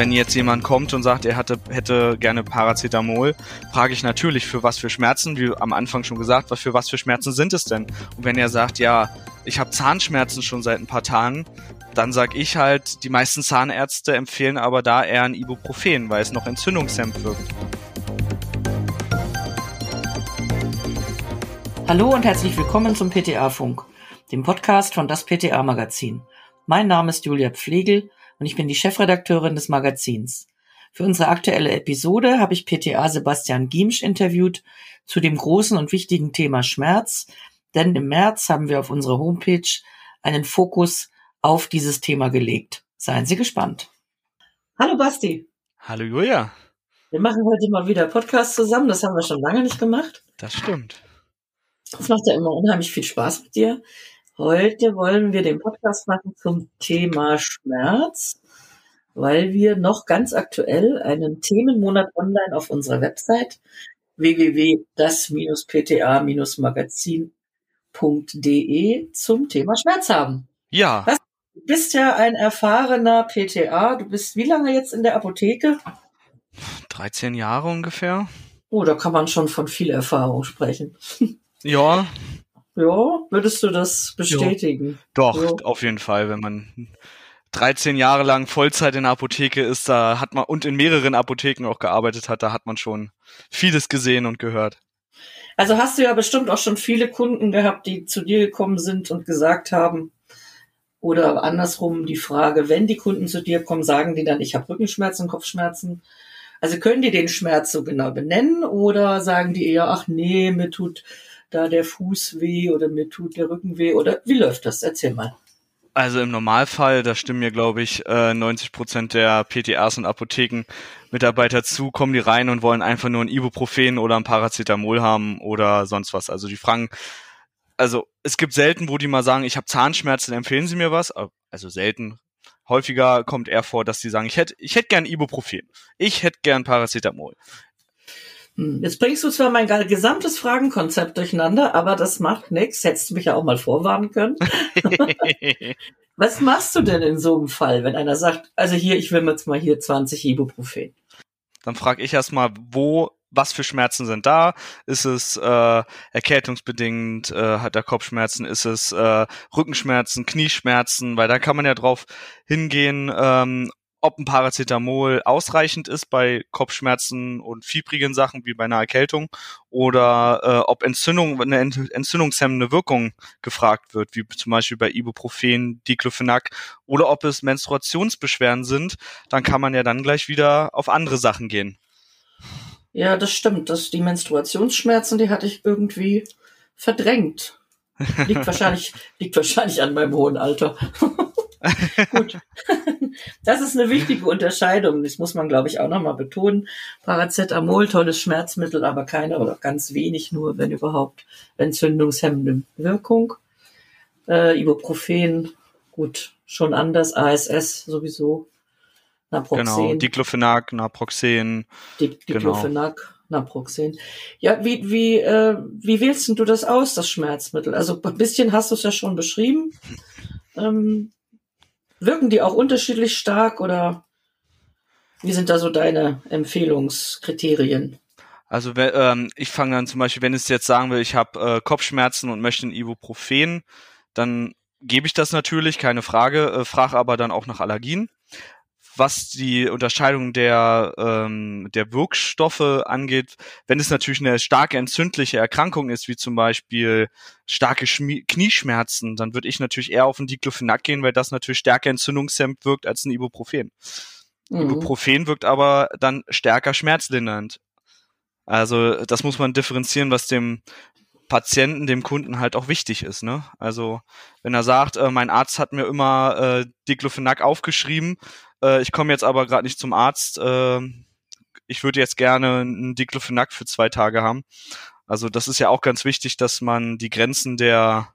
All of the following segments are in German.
wenn jetzt jemand kommt und sagt, er hatte, hätte gerne Paracetamol, frage ich natürlich, für was für Schmerzen, wie am Anfang schon gesagt, für was für Schmerzen sind es denn? Und wenn er sagt, ja, ich habe Zahnschmerzen schon seit ein paar Tagen, dann sag ich halt, die meisten Zahnärzte empfehlen aber da eher ein Ibuprofen, weil es noch entzündungshemmend wirkt. Hallo und herzlich willkommen zum PTA-Funk, dem Podcast von das PTA-Magazin. Mein Name ist Julia Pflegel und ich bin die Chefredakteurin des Magazins. Für unsere aktuelle Episode habe ich PTA Sebastian Giemsch interviewt zu dem großen und wichtigen Thema Schmerz, denn im März haben wir auf unserer Homepage einen Fokus auf dieses Thema gelegt. Seien Sie gespannt. Hallo Basti. Hallo Julia. Wir machen heute mal wieder Podcast zusammen. Das haben wir schon lange nicht gemacht. Das stimmt. Das macht ja immer unheimlich viel Spaß mit dir. Heute wollen wir den Podcast machen zum Thema Schmerz, weil wir noch ganz aktuell einen Themenmonat online auf unserer Website www.das-pta-magazin.de zum Thema Schmerz haben. Ja. Was? Du bist ja ein erfahrener PTA. Du bist wie lange jetzt in der Apotheke? 13 Jahre ungefähr. Oh, da kann man schon von viel Erfahrung sprechen. Ja. Ja, würdest du das bestätigen? Doch, Ja. auf jeden Fall. Wenn man 13 Jahre lang Vollzeit in der Apotheke ist, da hat man und in mehreren Apotheken auch gearbeitet hat, da hat man schon vieles gesehen und gehört. Also hast du ja bestimmt auch schon viele Kunden gehabt, die zu dir gekommen sind und gesagt haben, oder andersrum die Frage, wenn die Kunden zu dir kommen, sagen die dann, ich habe Rückenschmerzen, Kopfschmerzen. Also können die den Schmerz so genau benennen oder sagen die eher, ach nee, mir tut da der Fuß weh oder mir tut der Rücken weh oder wie läuft das? Erzähl mal. Also im Normalfall, da stimmen mir, glaube ich, äh, 90 Prozent der PTAs und Apothekenmitarbeiter zu, kommen die rein und wollen einfach nur ein Ibuprofen oder ein Paracetamol haben oder sonst was. Also die fragen, also es gibt selten, wo die mal sagen, ich habe Zahnschmerzen, empfehlen Sie mir was? Also selten. Häufiger kommt eher vor, dass die sagen, ich hätte ich hätte gern Ibuprofen. Ich hätte gern Paracetamol. Hm, Jetzt bringst du zwar mein gesamtes Fragenkonzept durcheinander, aber das macht nichts. Hättest du mich ja auch mal vorwarnen können. Was machst du denn in so einem Fall, wenn einer sagt, also hier, ich will jetzt mal hier 20 Ibuprofen? Dann frage ich erstmal, wo, was für Schmerzen sind da? Ist es äh, erkältungsbedingt, äh, hat er Kopfschmerzen? Ist es äh, Rückenschmerzen, Knieschmerzen? Weil da kann man ja drauf hingehen, ähm, ob ein Paracetamol ausreichend ist bei Kopfschmerzen und fiebrigen Sachen wie bei einer Erkältung oder äh, ob Entzündung, eine ent entzündungshemmende Wirkung gefragt wird, wie zum Beispiel bei Ibuprofen, Diclofenac oder ob es Menstruationsbeschwerden sind, dann kann man ja dann gleich wieder auf andere Sachen gehen. Ja, das stimmt. Das, die Menstruationsschmerzen, die hatte ich irgendwie verdrängt. Liegt wahrscheinlich, liegt wahrscheinlich an meinem hohen Alter. Gut. Das ist eine wichtige Unterscheidung. Das muss man, glaube ich, auch nochmal betonen. Paracetamol, tolles Schmerzmittel, aber keine oder ganz wenig nur, wenn überhaupt, entzündungshemmende Wirkung. Äh, Ibuprofen, gut, schon anders. ASS sowieso. Naproxen. Genau, Diclofenac, Naproxen. Di Diclofenac, Naproxen. Ja, wie, wie, äh, wie wählst du das aus, das Schmerzmittel? Also ein bisschen hast du es ja schon beschrieben. Ähm, wirken die auch unterschiedlich stark oder wie sind da so deine Empfehlungskriterien? Also ähm, ich fange dann zum Beispiel, wenn es jetzt sagen will, ich habe äh, Kopfschmerzen und möchte ein Ibuprofen, dann gebe ich das natürlich, keine Frage, äh, frage aber dann auch nach Allergien. Was die Unterscheidung der, ähm, der Wirkstoffe angeht, wenn es natürlich eine starke entzündliche Erkrankung ist, wie zum Beispiel starke Schmi Knieschmerzen, dann würde ich natürlich eher auf ein Diclofenac gehen, weil das natürlich stärker entzündungshemmend wirkt als ein Ibuprofen. Mhm. Ibuprofen wirkt aber dann stärker schmerzlindernd. Also das muss man differenzieren, was dem Patienten, dem Kunden halt auch wichtig ist. Ne? Also wenn er sagt, äh, mein Arzt hat mir immer äh, Diclofenac aufgeschrieben, äh, ich komme jetzt aber gerade nicht zum Arzt, äh, ich würde jetzt gerne einen Diclofenac für zwei Tage haben. Also das ist ja auch ganz wichtig, dass man die Grenzen der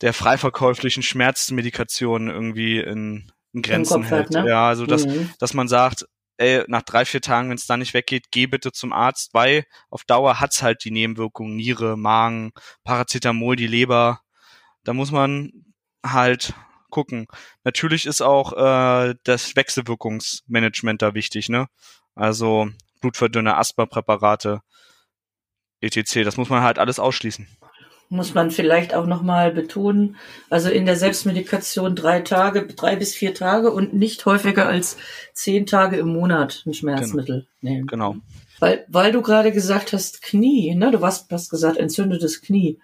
der freiverkäuflichen Schmerzmedikation irgendwie in, in Grenzen Kopf hält. hat, ne? Ja, also dass, Mhm. dass man sagt, ey, nach drei, vier Tagen, wenn es da nicht weggeht, geh bitte zum Arzt, weil auf Dauer hat's halt die Nebenwirkungen, Niere, Magen, Paracetamol, die Leber. Da muss man halt gucken. Natürlich ist auch äh, das Wechselwirkungsmanagement da wichtig, ne? Also Blutverdünner, Asthma-Präparate, etc. Das muss man halt alles ausschließen. Muss man vielleicht auch nochmal betonen, also in der Selbstmedikation drei Tage, drei bis vier Tage und nicht häufiger als zehn Tage im Monat ein Schmerzmittel genau. nehmen. Genau. Weil, weil du gerade gesagt hast, Knie, ne? Du hast, hast gesagt, entzündetes Knie.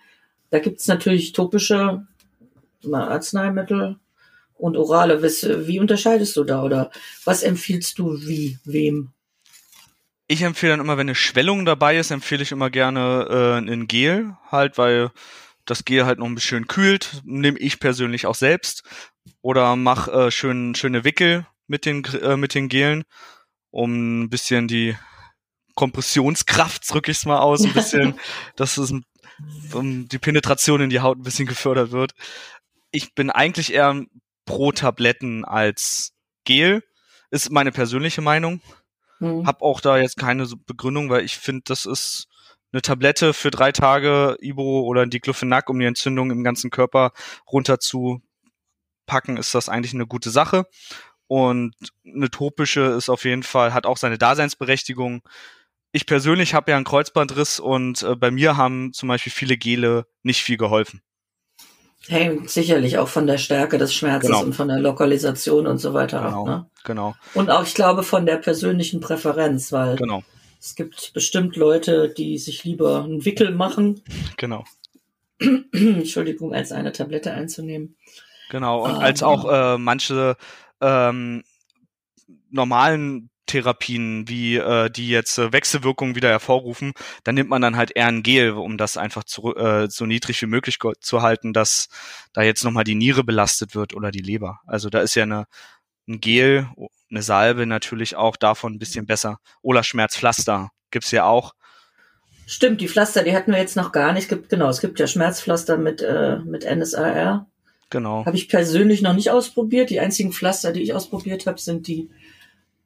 Da gibt's natürlich topische Arzneimittel und orale. Wie unterscheidest du da oder was empfiehlst du wie, wem? Ich empfehle dann immer, wenn eine Schwellung dabei ist, empfehle ich immer gerne äh, ein Gel, halt, weil das Gel halt noch ein bisschen kühlt. Nehme ich persönlich auch selbst. Oder mach äh, schön, schöne Wickel mit den, äh, mit den Gelen, um ein bisschen die Kompressionskraft, drücke ich es mal aus, ein bisschen, dass es um die Penetration in die Haut ein bisschen gefördert wird. Ich bin eigentlich eher pro Tabletten als Gel, ist meine persönliche Meinung. Mhm. Hab auch da jetzt keine Begründung, weil ich finde, das ist eine Tablette für drei Tage Ibo oder ein Diclofenac, um die Entzündung im ganzen Körper runter zu packen, ist das eigentlich eine gute Sache. Und eine topische ist auf jeden Fall, hat auch seine Daseinsberechtigung. Ich persönlich habe ja einen Kreuzbandriss und äh, bei mir haben zum Beispiel viele Gele nicht viel geholfen. Hängt sicherlich auch von der Stärke des Schmerzes genau. und von der Lokalisation und so weiter genau, ab. Ne? Genau. Und auch, ich glaube, von der persönlichen Präferenz, weil genau. es gibt bestimmt Leute, die sich lieber einen Wickel machen. Genau. Entschuldigung, als eine Tablette einzunehmen. Genau, und um, als auch äh, manche ähm, normalen Therapien, wie äh, die jetzt äh, Wechselwirkungen wieder hervorrufen, dann nimmt man dann halt eher ein Gel, um das einfach zu, äh, so niedrig wie möglich zu halten, dass da jetzt nochmal die Niere belastet wird oder die Leber. Also da ist ja eine, ein Gel, eine Salbe natürlich auch davon ein bisschen besser. Oder Schmerzpflaster gibt's ja auch. Stimmt, die Pflaster, die hatten wir jetzt noch gar nicht. Es gibt, genau, es gibt ja Schmerzpflaster mit, äh, mit NSAR. Genau. Habe ich persönlich noch nicht ausprobiert. Die einzigen Pflaster, die ich ausprobiert habe, sind die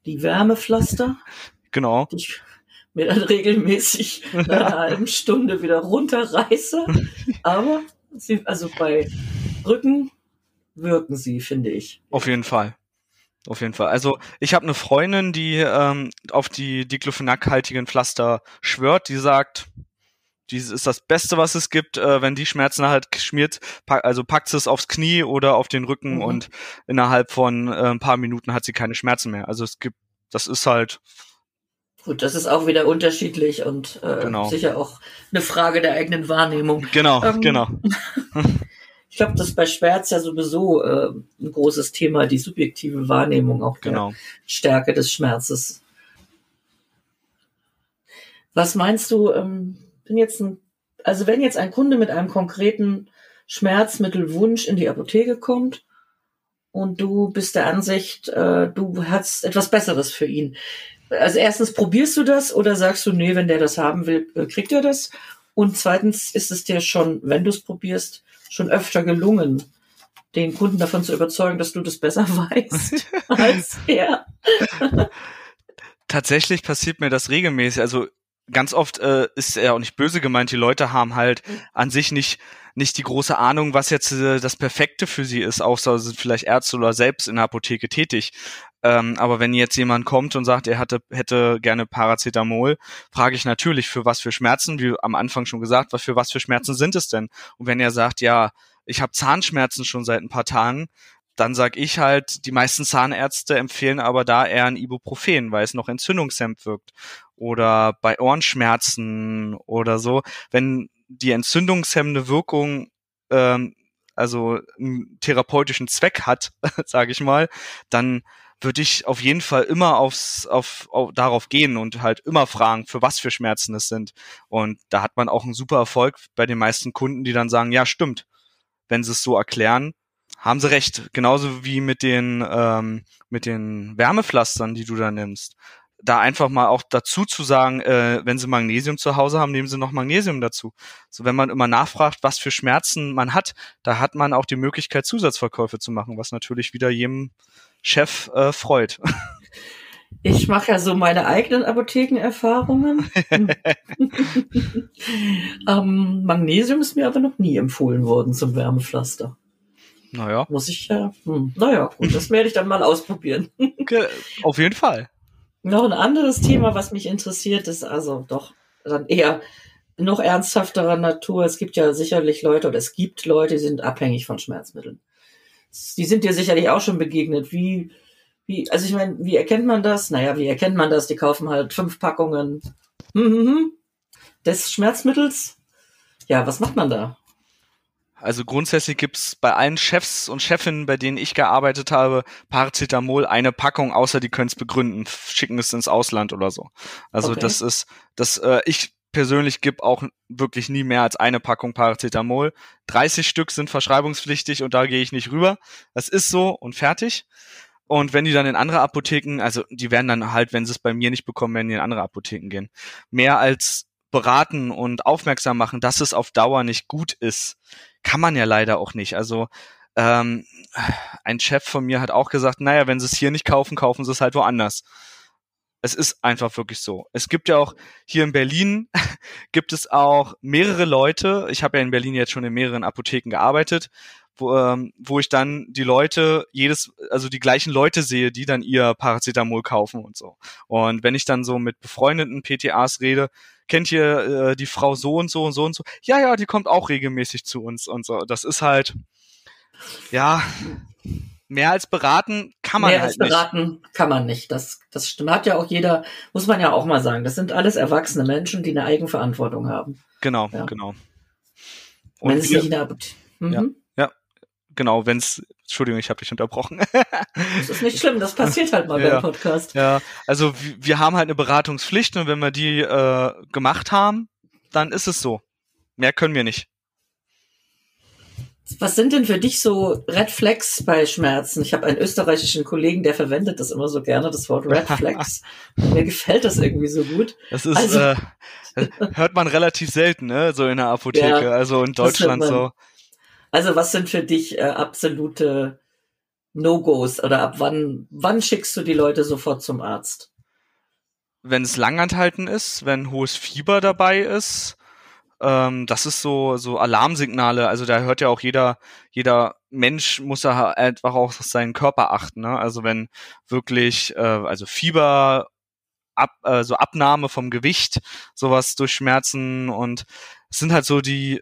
die Wärmepflaster. Genau. Die ich mir dann regelmäßig nach einer halben Stunde wieder runterreiße. Aber sie, also bei Rücken wirken sie, finde ich. Auf jeden Fall. Auf jeden Fall. Also ich habe eine Freundin, die ähm, auf die Diclofenac-haltigen Pflaster schwört, die sagt, dies ist das Beste, was es gibt. Äh, wenn die Schmerzen halt schmiert, pack, also packt sie es aufs Knie oder auf den Rücken mhm. und innerhalb von äh, ein paar Minuten hat sie keine Schmerzen mehr. Also es gibt, das ist halt. Gut, das ist auch wieder unterschiedlich und äh, genau. sicher auch eine Frage der eigenen Wahrnehmung. Genau, ähm, genau. ich glaube, das ist bei Schmerz ja sowieso äh, ein großes Thema, die subjektive Wahrnehmung auch der genau. Stärke des Schmerzes. Was meinst du, ähm, bin jetzt ein, also wenn jetzt ein Kunde mit einem konkreten Schmerzmittelwunsch in die Apotheke kommt und du bist der Ansicht, äh, du hast etwas Besseres für ihn. Also erstens probierst du das oder sagst du, nee, wenn der das haben will, äh, kriegt er das? Und zweitens ist es dir schon, wenn du es probierst, schon öfter gelungen, den Kunden davon zu überzeugen, dass du das besser weißt als er. Tatsächlich passiert mir das regelmäßig. Also ganz oft äh, ist er auch nicht böse gemeint, die Leute haben halt mhm. an sich nicht nicht die große Ahnung, was jetzt äh, das Perfekte für sie ist, außer sind vielleicht Ärzte oder selbst in der Apotheke tätig. Ähm, aber wenn jetzt jemand kommt und sagt, er hatte, hätte gerne Paracetamol, frage ich natürlich, für was für Schmerzen, wie am Anfang schon gesagt, was für was für Schmerzen sind es denn? Und wenn er sagt, ja, ich habe Zahnschmerzen schon seit ein paar Tagen, dann sag ich halt, die meisten Zahnärzte empfehlen aber da eher ein Ibuprofen, weil es noch entzündungshemmend wirkt oder bei Ohrenschmerzen oder so, wenn die entzündungshemmende Wirkung ähm, also einen therapeutischen Zweck hat, sage ich mal, dann würde ich auf jeden Fall immer aufs, auf, auf, darauf gehen und halt immer fragen, für was für Schmerzen es sind. Und da hat man auch einen super Erfolg bei den meisten Kunden, die dann sagen, ja, stimmt. Wenn sie es so erklären, haben sie recht. Genauso wie mit den, ähm, mit den Wärmepflastern, die du da nimmst da einfach mal auch dazu zu sagen, äh, wenn sie Magnesium zu Hause haben, nehmen sie noch Magnesium dazu. So wenn man immer nachfragt, was für Schmerzen man hat, da hat man auch die Möglichkeit, Zusatzverkäufe zu machen, was natürlich wieder jedem Chef äh, freut. Ich mache ja so meine eigenen Apothekenerfahrungen. ähm, Magnesium ist mir aber noch nie empfohlen worden zum Wärmepflaster. Naja. Muss ich ja. Hm, naja, gut, das werde ich dann mal ausprobieren. Auf jeden Fall. Noch ein anderes Thema, was mich interessiert, ist also doch dann eher noch ernsthafterer Natur. Es gibt ja sicherlich Leute oder es gibt Leute, die sind abhängig von Schmerzmitteln. Die sind dir sicherlich auch schon begegnet. Wie, wie, also ich meine, wie erkennt man das? Naja, wie erkennt man das? Die kaufen halt fünf Packungen hm, hm, hm, des Schmerzmittels. Ja, was macht man da? Also grundsätzlich gibt's bei allen Chefs und Chefinnen, bei denen ich gearbeitet habe, Paracetamol eine Packung, außer die können es begründen, schicken es ins Ausland oder so. Also okay. das ist, das äh, ich persönlich gebe auch wirklich nie mehr als eine Packung Paracetamol. 30 Stück sind verschreibungspflichtig und da gehe ich nicht rüber. Das ist so und fertig. Und wenn die dann in andere Apotheken, also die werden dann halt, wenn sie es bei mir nicht bekommen, werden die in andere Apotheken gehen. Mehr als beraten und aufmerksam machen, dass es auf Dauer nicht gut ist, kann man ja leider auch nicht. Also ähm, ein Chef von mir hat auch gesagt, naja, wenn sie es hier nicht kaufen, kaufen sie es halt woanders. Es ist einfach wirklich so. Es gibt ja auch hier in Berlin gibt es auch mehrere Leute. Ich habe ja in Berlin jetzt schon in mehreren Apotheken gearbeitet, wo, ähm, wo ich dann die Leute jedes, also die gleichen Leute sehe, die dann ihr Paracetamol kaufen und so. Und wenn ich dann so mit befreundeten PTAs rede, kennt ihr äh, die Frau so und so und so und so? Ja, ja, die kommt auch regelmäßig zu uns und so. Das ist halt, ja, mehr als beraten kann man mehr halt als beraten nicht. kann man nicht. Das, das stimmt. Hat ja auch jeder, muss man ja auch mal sagen. Das sind alles erwachsene Menschen, die eine Eigenverantwortung haben. Genau, ja. genau. Und Wenn es nicht in der Apotheke. Mhm. Ja genau, wenn es, Entschuldigung, ich habe dich unterbrochen. das ist nicht schlimm, das passiert halt mal ja, beim Podcast. Ja, also wir haben halt eine Beratungspflicht und wenn wir die äh, gemacht haben, dann ist es so. Mehr können wir nicht. Was sind denn für dich so Red Flags bei Schmerzen? Ich habe einen österreichischen Kollegen, der verwendet das immer so gerne, das Wort Red Flags. Mir gefällt das irgendwie so gut. Das ist, also, äh, hört man relativ selten, ne? So in der Apotheke, ja, also in Deutschland so. Also was sind für dich äh, absolute No-Gos oder ab wann, wann schickst du die Leute sofort zum Arzt? Wenn es langanhalten ist, wenn hohes Fieber dabei ist, ähm, das ist so, so Alarmsignale. Also da hört ja auch jeder, jeder Mensch muss ja einfach auch seinen Körper achten. Ne? Also wenn wirklich, äh, also Fieber, Ab, äh, so Abnahme vom Gewicht, sowas durch Schmerzen und es sind halt so die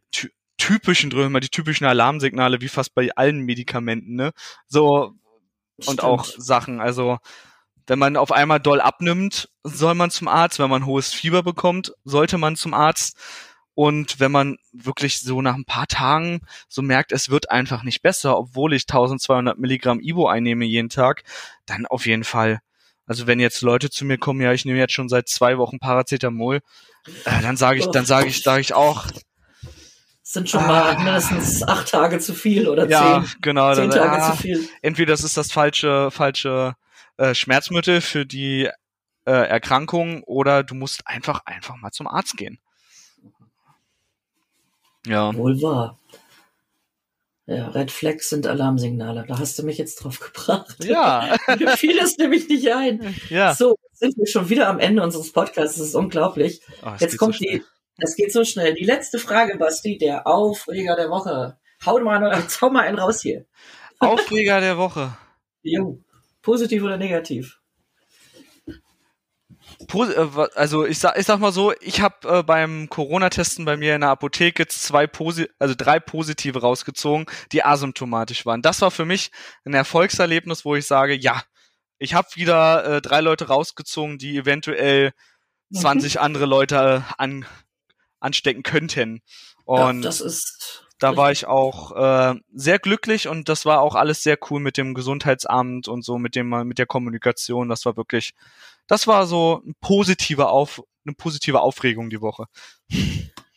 typischen drüber, immer die typischen Alarmsignale, wie fast bei allen Medikamenten, ne? So Stimmt. und auch Sachen. Also wenn man auf einmal doll abnimmt, soll man zum Arzt. Wenn man hohes Fieber bekommt, sollte man zum Arzt. Und wenn man wirklich so nach ein paar Tagen so merkt, es wird einfach nicht besser, obwohl ich 1200 Milligramm Ibo einnehme jeden Tag, dann auf jeden Fall. Also wenn jetzt Leute zu mir kommen, ja, ich nehme jetzt schon seit zwei Wochen Paracetamol, äh, dann sage ich, dann sage ich, sage ich auch, sind schon mal ah. mindestens acht Tage zu viel oder ja, zehn, genau, zehn Tage ja, zu viel. Entweder das ist das falsche, falsche äh, Schmerzmittel für die äh, Erkrankung oder du musst einfach, einfach mal zum Arzt gehen. Ja. Wohl wahr. Ja, Red Flags sind Alarmsignale. Da hast du mich jetzt drauf gebracht. Ja. Mir fiel es nämlich nicht ein. Ja. So, sind wir schon wieder am Ende unseres Podcasts. Das ist unglaublich. Oh, jetzt kommt so die das geht so schnell. Die letzte Frage, Basti, der Aufreger der Woche. Hau mal, hau mal einen raus hier. Aufreger der Woche. Jo. Positiv oder negativ? Äh, also ich sag, ich sag mal so, ich habe äh, beim Corona-Testen bei mir in der Apotheke zwei Posi also drei positive rausgezogen, die asymptomatisch waren. Das war für mich ein Erfolgserlebnis, wo ich sage, ja, ich habe wieder äh, drei Leute rausgezogen, die eventuell 20 mhm. andere Leute an anstecken könnten. Und ja, das ist da war ich auch äh, sehr glücklich und das war auch alles sehr cool mit dem Gesundheitsamt und so mit dem mit der Kommunikation. Das war wirklich, das war so ein positiver Auf, eine positive Aufregung die Woche.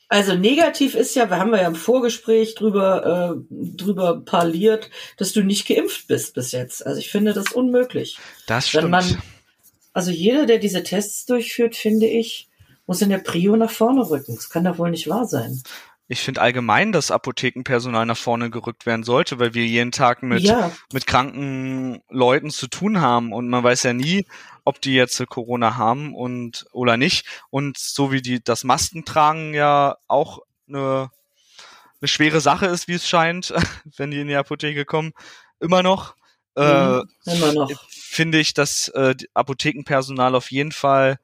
Also negativ ist ja, wir haben ja im Vorgespräch drüber äh, drüber parliert, dass du nicht geimpft bist bis jetzt. Also ich finde das unmöglich. Das stimmt. Man, also jeder, der diese Tests durchführt, finde ich, muss in der Prio nach vorne rücken. Das kann doch wohl nicht wahr sein. Ich finde allgemein, dass Apothekenpersonal nach vorne gerückt werden sollte, weil wir jeden Tag mit, ja. mit kranken Leuten zu tun haben und man weiß ja nie, ob die jetzt Corona haben und oder nicht. Und so wie die das Masken tragen ja auch eine eine schwere Sache ist, wie es scheint, wenn die in die Apotheke kommen. Immer noch. Äh, Mhm, immer noch. Finde ich, dass äh, Apothekenpersonal auf jeden Fall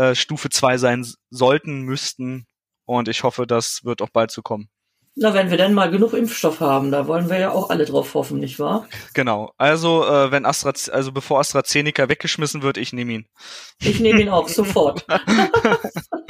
äh, Stufe 2 sein sollten, müssten. Und ich hoffe, das wird auch bald so kommen. Na, wenn wir denn mal genug Impfstoff haben, da wollen wir ja auch alle drauf hoffen, nicht wahr? Genau. Also, äh, wenn Astra, also bevor AstraZeneca weggeschmissen wird, ich nehme ihn. Ich nehme ihn auch sofort.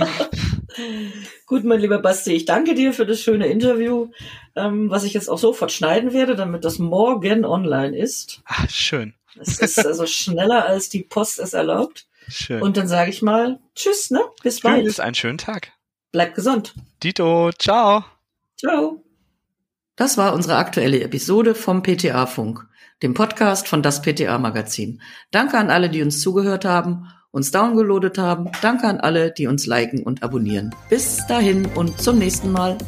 Gut, mein lieber Basti, ich danke dir für das schöne Interview, ähm, was ich jetzt auch sofort schneiden werde, damit das morgen online ist. Ah, schön. Es ist also schneller, als die Post es erlaubt. Schön. Und dann sage ich mal Tschüss, ne? Bis bald. Tschüss, einen schönen Tag. Bleib gesund. Dito, ciao. Ciao. Das war unsere aktuelle Episode vom PTA-Funk, dem Podcast von das PTA-Magazin. Danke an alle, die uns zugehört haben, uns downgeloadet haben. Danke an alle, die uns liken und abonnieren. Bis dahin und zum nächsten Mal.